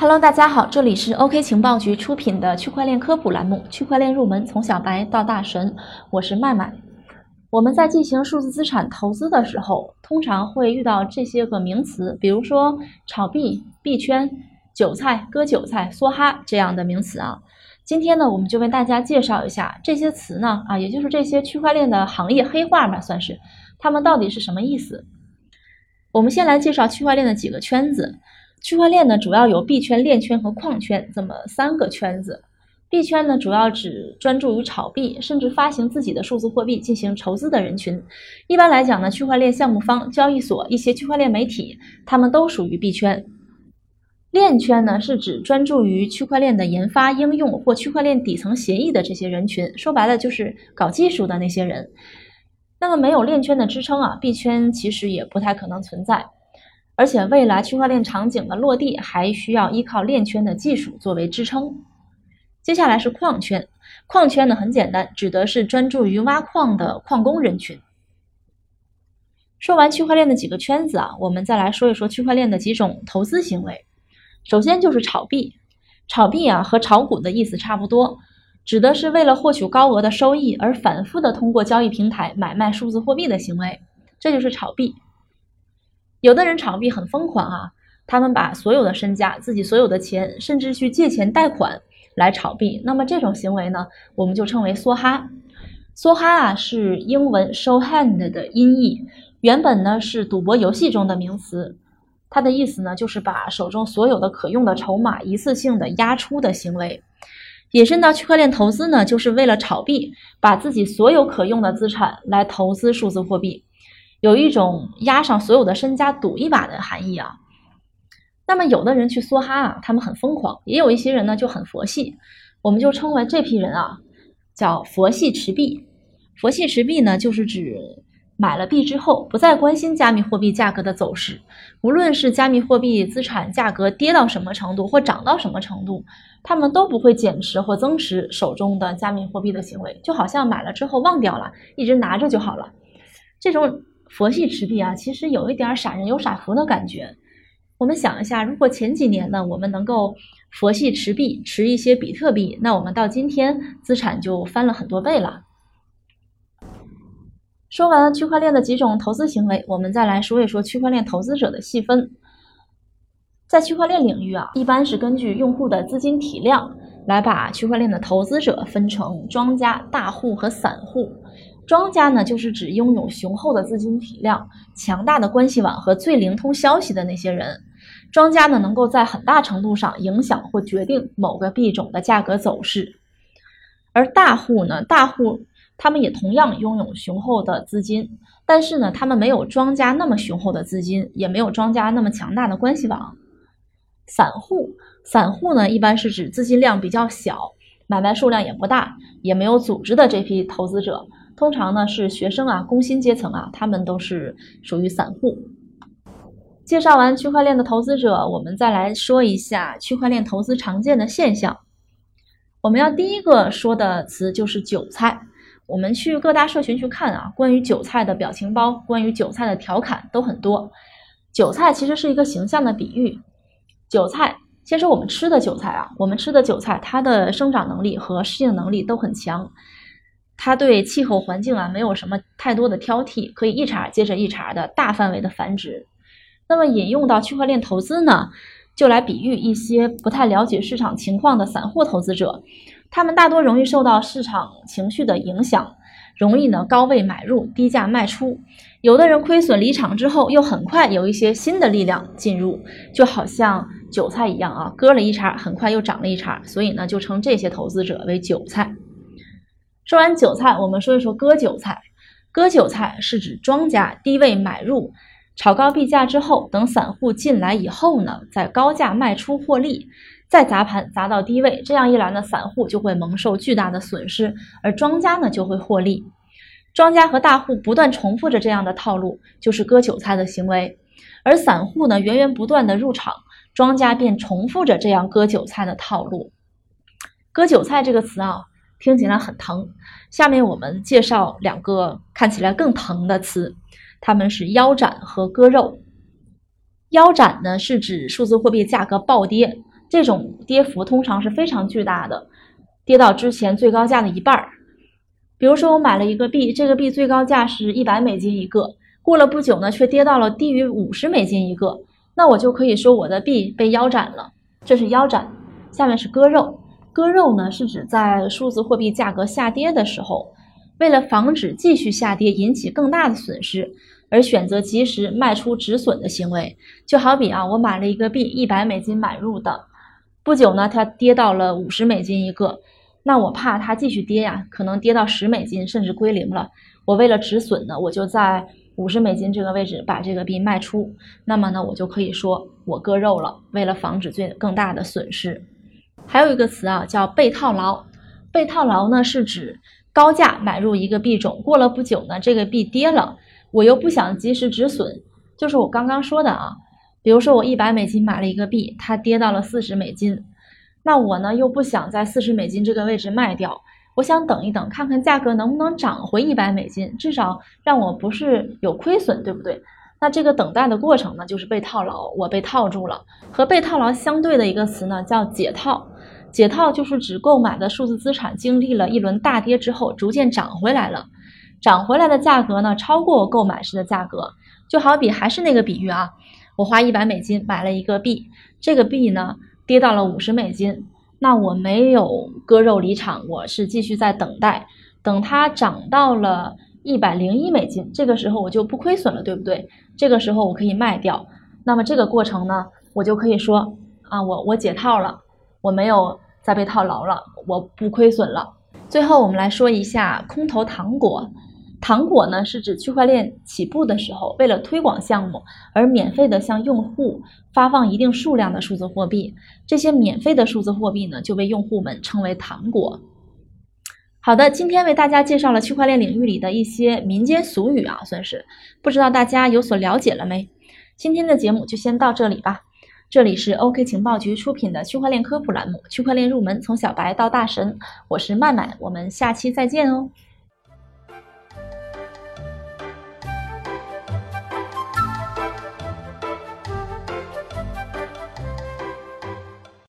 Hello，大家好，这里是 OK 情报局出品的区块链科普栏目《区块链入门：从小白到大神》，我是麦麦。我们在进行数字资产投资的时候，通常会遇到这些个名词，比如说炒币、币圈、韭菜、割韭菜、梭哈这样的名词啊。今天呢，我们就为大家介绍一下这些词呢，啊，也就是这些区块链的行业黑话吧，算是，它们到底是什么意思？我们先来介绍区块链的几个圈子。区块链呢，主要有币圈、链圈和矿圈这么三个圈子。币圈呢，主要指专注于炒币，甚至发行自己的数字货币进行筹资的人群。一般来讲呢，区块链项目方、交易所、一些区块链媒体，他们都属于币圈。链圈呢，是指专注于区块链的研发、应用或区块链底层协议的这些人群。说白了，就是搞技术的那些人。那么，没有链圈的支撑啊，币圈其实也不太可能存在。而且未来区块链场景的落地还需要依靠链圈的技术作为支撑。接下来是矿圈，矿圈呢很简单，指的是专注于挖矿的矿工人群。说完区块链的几个圈子啊，我们再来说一说区块链的几种投资行为。首先就是炒币，炒币啊和炒股的意思差不多，指的是为了获取高额的收益而反复的通过交易平台买卖数字货币的行为，这就是炒币。有的人炒币很疯狂啊，他们把所有的身家、自己所有的钱，甚至去借钱贷款来炒币。那么这种行为呢，我们就称为梭哈。梭哈啊是英文 show hand 的音译，原本呢是赌博游戏中的名词，它的意思呢就是把手中所有的可用的筹码一次性的压出的行为。引申到区块链投资呢，就是为了炒币，把自己所有可用的资产来投资数字货币。有一种押上所有的身家赌一把的含义啊。那么有的人去梭哈啊，他们很疯狂；也有一些人呢就很佛系，我们就称为这批人啊叫佛系持币。佛系持币呢，就是指买了币之后不再关心加密货币价格的走势，无论是加密货币资产价格跌到什么程度或涨到什么程度，他们都不会减持或增持手中的加密货币的行为，就好像买了之后忘掉了，一直拿着就好了。这种。佛系持币啊，其实有一点傻人有傻福的感觉。我们想一下，如果前几年呢，我们能够佛系持币，持一些比特币，那我们到今天资产就翻了很多倍了。说完区块链的几种投资行为，我们再来说一说区块链投资者的细分。在区块链领域啊，一般是根据用户的资金体量来把区块链的投资者分成庄家、大户和散户。庄家呢，就是指拥有雄厚的资金体量、强大的关系网和最灵通消息的那些人。庄家呢，能够在很大程度上影响或决定某个币种的价格走势。而大户呢，大户他们也同样拥有雄厚的资金，但是呢，他们没有庄家那么雄厚的资金，也没有庄家那么强大的关系网。散户，散户呢，一般是指资金量比较小、买卖数量也不大、也没有组织的这批投资者。通常呢是学生啊，工薪阶层啊，他们都是属于散户。介绍完区块链的投资者，我们再来说一下区块链投资常见的现象。我们要第一个说的词就是韭菜。我们去各大社群去看啊，关于韭菜的表情包，关于韭菜的调侃都很多。韭菜其实是一个形象的比喻。韭菜，先说我们吃的韭菜啊，我们吃的韭菜，它的生长能力和适应能力都很强。它对气候环境啊没有什么太多的挑剔，可以一茬接着一茬的大范围的繁殖。那么引用到区块链投资呢，就来比喻一些不太了解市场情况的散户投资者，他们大多容易受到市场情绪的影响，容易呢高位买入，低价卖出。有的人亏损离场之后，又很快有一些新的力量进入，就好像韭菜一样啊，割了一茬，很快又长了一茬，所以呢就称这些投资者为韭菜。说完韭菜，我们说一说割韭菜。割韭菜是指庄家低位买入，炒高币价之后，等散户进来以后呢，在高价卖出获利，再砸盘砸到低位，这样一来呢，散户就会蒙受巨大的损失，而庄家呢就会获利。庄家和大户不断重复着这样的套路，就是割韭菜的行为，而散户呢源源不断的入场，庄家便重复着这样割韭菜的套路。割韭菜这个词啊。听起来很疼。下面我们介绍两个看起来更疼的词，它们是腰斩和割肉。腰斩呢是指数字货币价格暴跌，这种跌幅通常是非常巨大的，跌到之前最高价的一半儿。比如说我买了一个币，这个币最高价是一百美金一个，过了不久呢，却跌到了低于五十美金一个，那我就可以说我的币被腰斩了。这是腰斩，下面是割肉。割肉呢，是指在数字货币价格下跌的时候，为了防止继续下跌引起更大的损失，而选择及时卖出止损的行为。就好比啊，我买了一个币，一百美金买入的，不久呢，它跌到了五十美金一个，那我怕它继续跌呀，可能跌到十美金，甚至归零了。我为了止损呢，我就在五十美金这个位置把这个币卖出，那么呢，我就可以说我割肉了，为了防止最更大的损失。还有一个词啊，叫被套牢。被套牢呢，是指高价买入一个币种，过了不久呢，这个币跌了，我又不想及时止损，就是我刚刚说的啊。比如说我一百美金买了一个币，它跌到了四十美金，那我呢又不想在四十美金这个位置卖掉，我想等一等，看看价格能不能涨回一百美金，至少让我不是有亏损，对不对？那这个等待的过程呢，就是被套牢，我被套住了。和被套牢相对的一个词呢，叫解套。解套就是指购买的数字资产经历了一轮大跌之后，逐渐涨回来了，涨回来的价格呢超过购买时的价格。就好比还是那个比喻啊，我花一百美金买了一个币，这个币呢跌到了五十美金，那我没有割肉离场，我是继续在等待，等它涨到了一百零一美金，这个时候我就不亏损了，对不对？这个时候我可以卖掉，那么这个过程呢，我就可以说啊，我我解套了。我没有再被套牢了，我不亏损了。最后，我们来说一下空投糖果。糖果呢，是指区块链起步的时候，为了推广项目而免费的向用户发放一定数量的数字货币。这些免费的数字货币呢，就被用户们称为糖果。好的，今天为大家介绍了区块链领域里的一些民间俗语啊，算是不知道大家有所了解了没？今天的节目就先到这里吧。这里是 OK 情报局出品的区块链科普栏目《区块链入门：从小白到大神》，我是曼曼，我们下期再见哦。